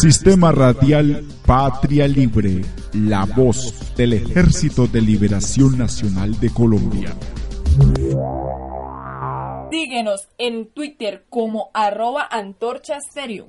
Sistema Radial Patria Libre, la voz del Ejército de Liberación Nacional de Colombia. Síguenos en Twitter como arroba antorcha stereo.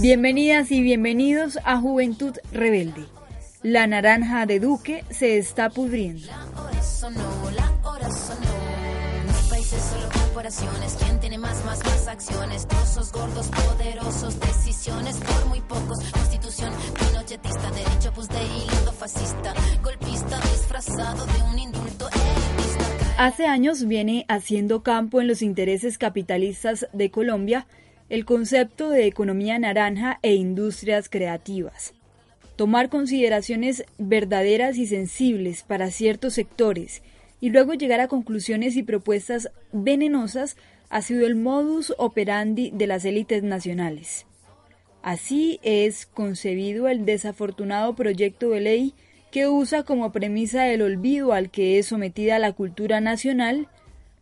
Bienvenidas y bienvenidos a Juventud Rebelde. La naranja de Duque se está pudriendo. La hora sonó, la hora sonó. No hay países, solo corporaciones. ¿Quién tiene más, más, más acciones? Trozos gordos, poderosos, decisiones por muy pocos. Constitución pinochetista, derecho pues de hilo fascista. Golpista disfrazado de un indulto. Hace años viene haciendo campo en los intereses capitalistas de Colombia el concepto de economía naranja e industrias creativas. Tomar consideraciones verdaderas y sensibles para ciertos sectores y luego llegar a conclusiones y propuestas venenosas ha sido el modus operandi de las élites nacionales. Así es concebido el desafortunado proyecto de ley que usa como premisa el olvido al que es sometida la cultura nacional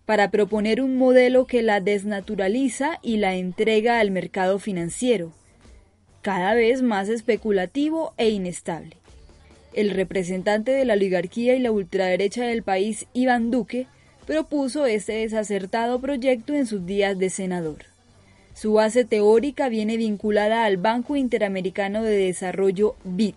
para proponer un modelo que la desnaturaliza y la entrega al mercado financiero, cada vez más especulativo e inestable. El representante de la oligarquía y la ultraderecha del país, Iván Duque, propuso este desacertado proyecto en sus días de senador. Su base teórica viene vinculada al Banco Interamericano de Desarrollo BID.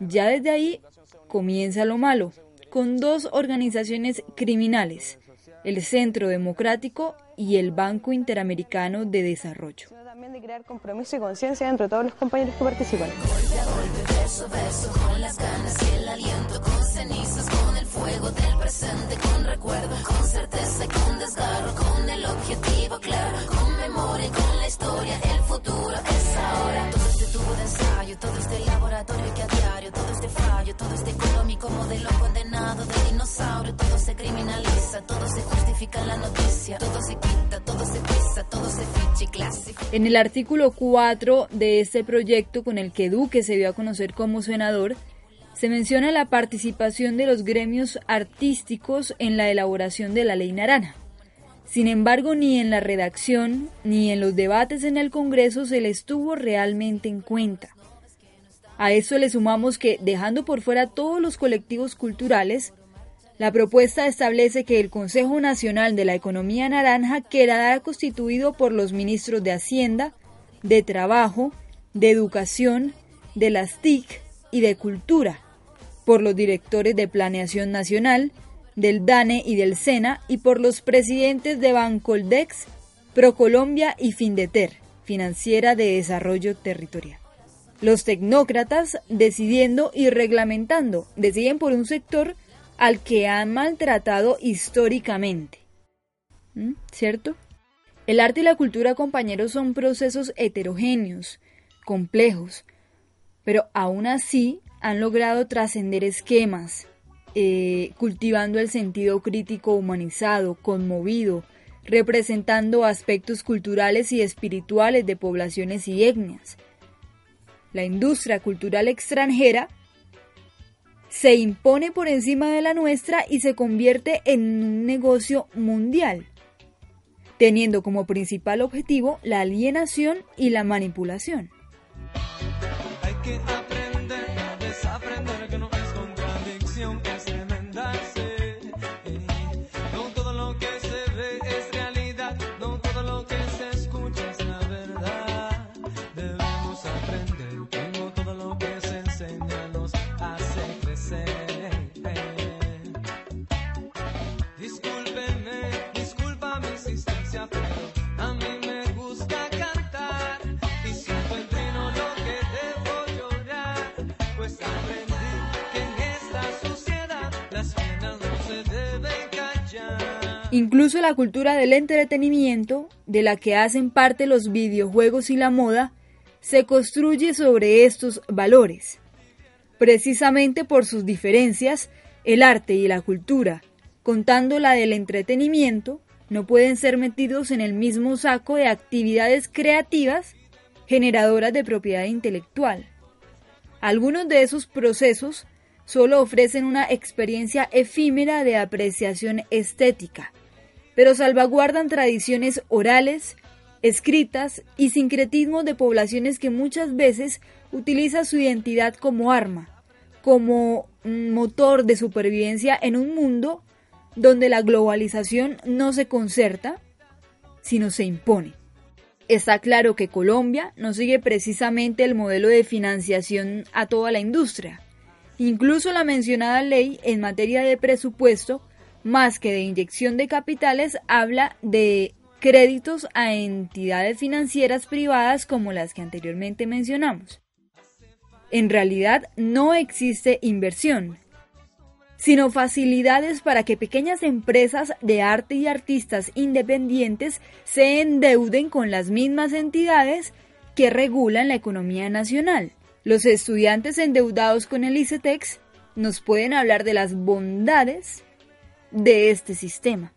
Ya desde ahí comienza lo malo, con dos organizaciones criminales, el Centro Democrático y el Banco Interamericano de Desarrollo. también de crear compromiso y conciencia entre todos los compañeros que participan. Golpe a golpe, verso a verso, con En el artículo 4 de este proyecto con el que Duque se dio a conocer como senador, se menciona la participación de los gremios artísticos en la elaboración de la ley naranja. Sin embargo, ni en la redacción ni en los debates en el Congreso se les tuvo realmente en cuenta. A eso le sumamos que, dejando por fuera todos los colectivos culturales, la propuesta establece que el Consejo Nacional de la Economía Naranja quedará constituido por los ministros de Hacienda, de Trabajo, de Educación, de las TIC y de Cultura, por los directores de Planeación Nacional, del DANE y del SENA y por los presidentes de Bancoldex, Procolombia y Findeter, Financiera de Desarrollo Territorial. Los tecnócratas decidiendo y reglamentando deciden por un sector al que han maltratado históricamente. ¿Mm? ¿Cierto? El arte y la cultura, compañeros, son procesos heterogéneos, complejos, pero aún así han logrado trascender esquemas, eh, cultivando el sentido crítico humanizado, conmovido, representando aspectos culturales y espirituales de poblaciones y etnias. La industria cultural extranjera se impone por encima de la nuestra y se convierte en un negocio mundial, teniendo como principal objetivo la alienación y la manipulación. Incluso la cultura del entretenimiento, de la que hacen parte los videojuegos y la moda, se construye sobre estos valores. Precisamente por sus diferencias, el arte y la cultura, contando la del entretenimiento, no pueden ser metidos en el mismo saco de actividades creativas generadoras de propiedad intelectual. Algunos de esos procesos solo ofrecen una experiencia efímera de apreciación estética, pero salvaguardan tradiciones orales, escritas y sincretismos de poblaciones que muchas veces utilizan su identidad como arma, como motor de supervivencia en un mundo donde la globalización no se concerta, sino se impone. Está claro que Colombia no sigue precisamente el modelo de financiación a toda la industria. Incluso la mencionada ley en materia de presupuesto, más que de inyección de capitales, habla de créditos a entidades financieras privadas como las que anteriormente mencionamos. En realidad no existe inversión, sino facilidades para que pequeñas empresas de arte y artistas independientes se endeuden con las mismas entidades que regulan la economía nacional. Los estudiantes endeudados con el ICETEX nos pueden hablar de las bondades de este sistema.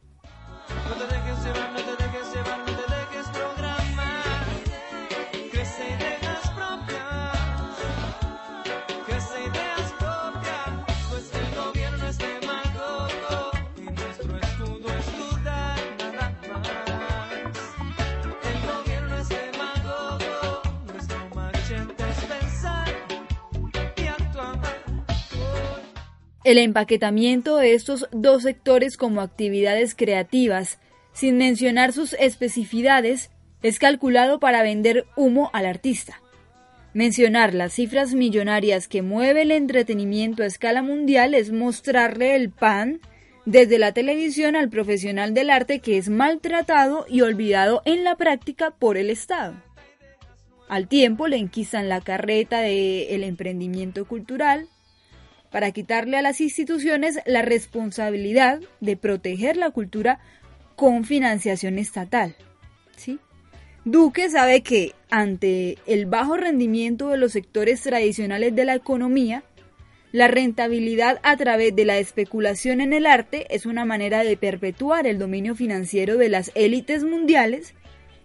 El empaquetamiento de estos dos sectores como actividades creativas, sin mencionar sus especificidades, es calculado para vender humo al artista. Mencionar las cifras millonarias que mueve el entretenimiento a escala mundial es mostrarle el pan desde la televisión al profesional del arte que es maltratado y olvidado en la práctica por el Estado. Al tiempo le enquisan la carreta del emprendimiento cultural, para quitarle a las instituciones la responsabilidad de proteger la cultura con financiación estatal. ¿sí? Duque sabe que ante el bajo rendimiento de los sectores tradicionales de la economía, la rentabilidad a través de la especulación en el arte es una manera de perpetuar el dominio financiero de las élites mundiales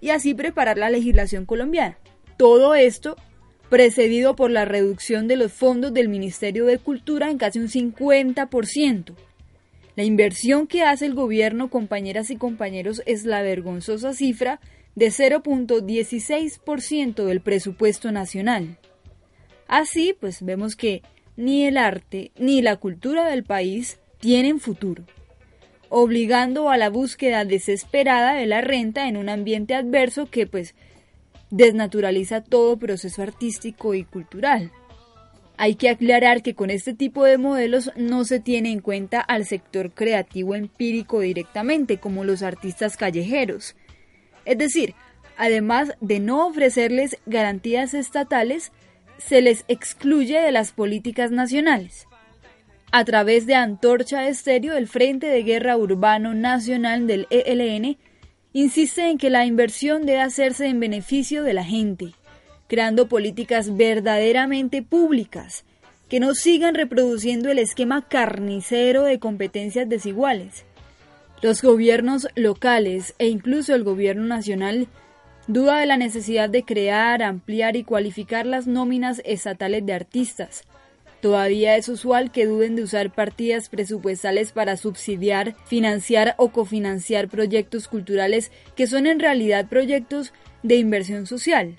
y así preparar la legislación colombiana. Todo esto precedido por la reducción de los fondos del Ministerio de Cultura en casi un 50%. La inversión que hace el gobierno, compañeras y compañeros, es la vergonzosa cifra de 0.16% del presupuesto nacional. Así, pues vemos que ni el arte ni la cultura del país tienen futuro, obligando a la búsqueda desesperada de la renta en un ambiente adverso que pues desnaturaliza todo proceso artístico y cultural. Hay que aclarar que con este tipo de modelos no se tiene en cuenta al sector creativo empírico directamente, como los artistas callejeros. Es decir, además de no ofrecerles garantías estatales, se les excluye de las políticas nacionales. A través de Antorcha Estéreo, el Frente de Guerra Urbano Nacional del ELN insiste en que la inversión debe hacerse en beneficio de la gente, creando políticas verdaderamente públicas, que no sigan reproduciendo el esquema carnicero de competencias desiguales. Los gobiernos locales e incluso el gobierno nacional duda de la necesidad de crear, ampliar y cualificar las nóminas estatales de artistas, Todavía es usual que duden de usar partidas presupuestales para subsidiar, financiar o cofinanciar proyectos culturales que son en realidad proyectos de inversión social.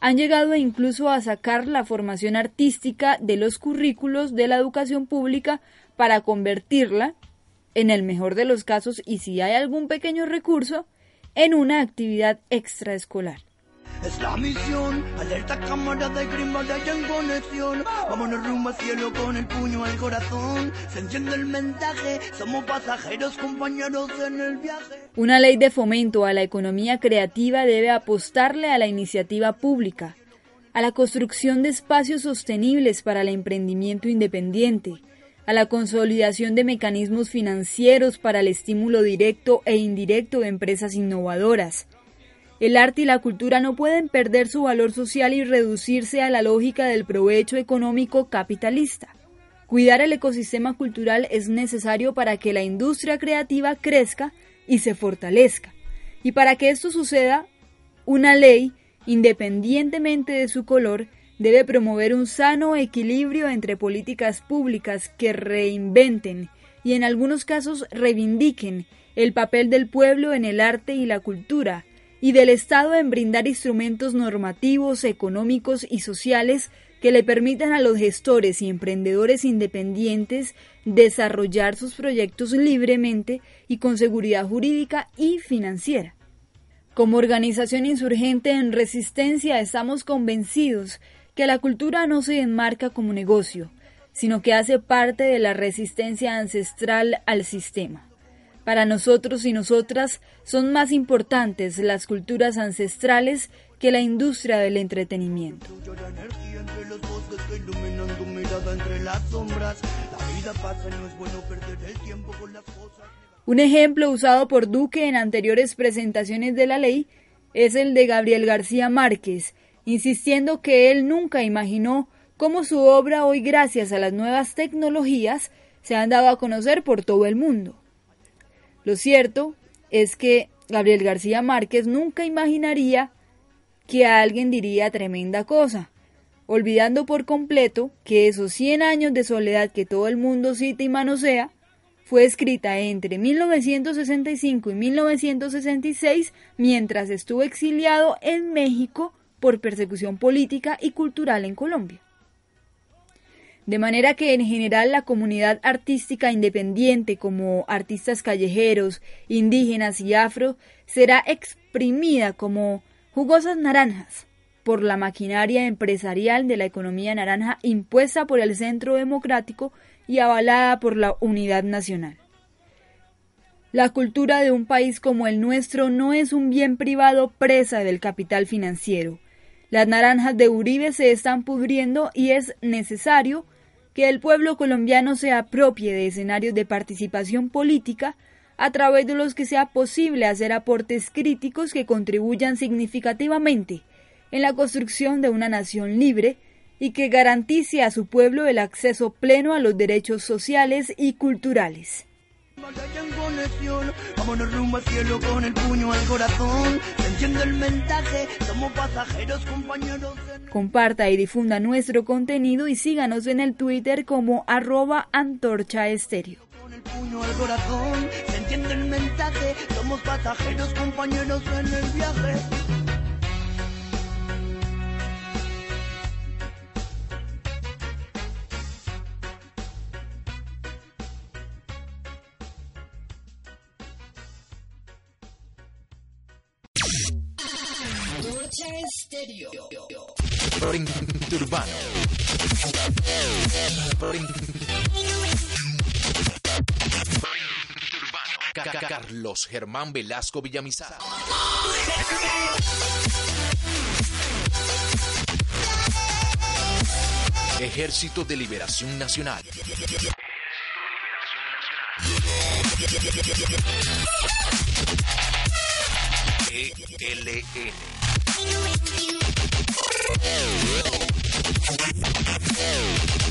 Han llegado incluso a sacar la formación artística de los currículos de la educación pública para convertirla, en el mejor de los casos y si hay algún pequeño recurso, en una actividad extraescolar. Es la misión, alerta cámara de en conexión. Vámonos rumbo al cielo con el puño al corazón. Se enciende el mensaje, somos pasajeros, compañeros en el viaje. Una ley de fomento a la economía creativa debe apostarle a la iniciativa pública, a la construcción de espacios sostenibles para el emprendimiento independiente, a la consolidación de mecanismos financieros para el estímulo directo e indirecto de empresas innovadoras. El arte y la cultura no pueden perder su valor social y reducirse a la lógica del provecho económico capitalista. Cuidar el ecosistema cultural es necesario para que la industria creativa crezca y se fortalezca. Y para que esto suceda, una ley, independientemente de su color, debe promover un sano equilibrio entre políticas públicas que reinventen y en algunos casos reivindiquen el papel del pueblo en el arte y la cultura, y del Estado en brindar instrumentos normativos, económicos y sociales que le permitan a los gestores y emprendedores independientes desarrollar sus proyectos libremente y con seguridad jurídica y financiera. Como organización insurgente en resistencia estamos convencidos que la cultura no se enmarca como negocio, sino que hace parte de la resistencia ancestral al sistema. Para nosotros y nosotras son más importantes las culturas ancestrales que la industria del entretenimiento. Un ejemplo usado por Duque en anteriores presentaciones de la ley es el de Gabriel García Márquez, insistiendo que él nunca imaginó cómo su obra hoy gracias a las nuevas tecnologías se han dado a conocer por todo el mundo. Lo cierto es que Gabriel García Márquez nunca imaginaría que alguien diría tremenda cosa, olvidando por completo que esos 100 años de soledad que todo el mundo cita y manosea fue escrita entre 1965 y 1966 mientras estuvo exiliado en México por persecución política y cultural en Colombia. De manera que en general la comunidad artística independiente como artistas callejeros, indígenas y afro será exprimida como jugosas naranjas por la maquinaria empresarial de la economía naranja impuesta por el Centro Democrático y avalada por la Unidad Nacional. La cultura de un país como el nuestro no es un bien privado presa del capital financiero, las naranjas de Uribe se están pudriendo y es necesario que el pueblo colombiano se apropie de escenarios de participación política a través de los que sea posible hacer aportes críticos que contribuyan significativamente en la construcción de una nación libre y que garantice a su pueblo el acceso pleno a los derechos sociales y culturales. Vámonos rumbo al cielo con el puño al corazón. Se el mensaje, somos pasajeros, compañeros. Comparta y difunda nuestro contenido y síganos en el Twitter como arroba antorcha estéreo. Con el puño al corazón, se entiende el mensaje, somos pasajeros, compañeros en el viaje. Carlos Germán Velasco Villamizar. Ejército de Liberación Nacional. ELN.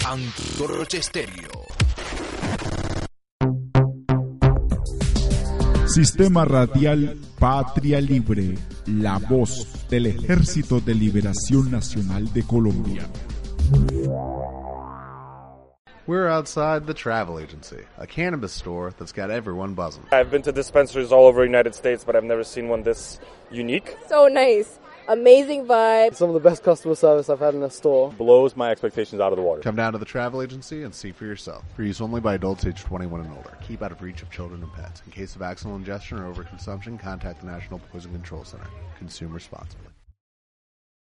Antorcha Estéreo. Sistema Radial Patria Libre, la voz del Ejército de Liberación Nacional de Colombia. We're outside the travel agency, a cannabis store that's got everyone buzzing. I've been to dispensaries all over the United States, but I've never seen one this unique. So nice. Amazing vibe. Some of the best customer service I've had in a store. Blows my expectations out of the water. Come down to the travel agency and see for yourself. For use only by adults age 21 and older. Keep out of reach of children and pets. In case of accidental ingestion or overconsumption, contact the National Poison Control Center. Consume responsibly.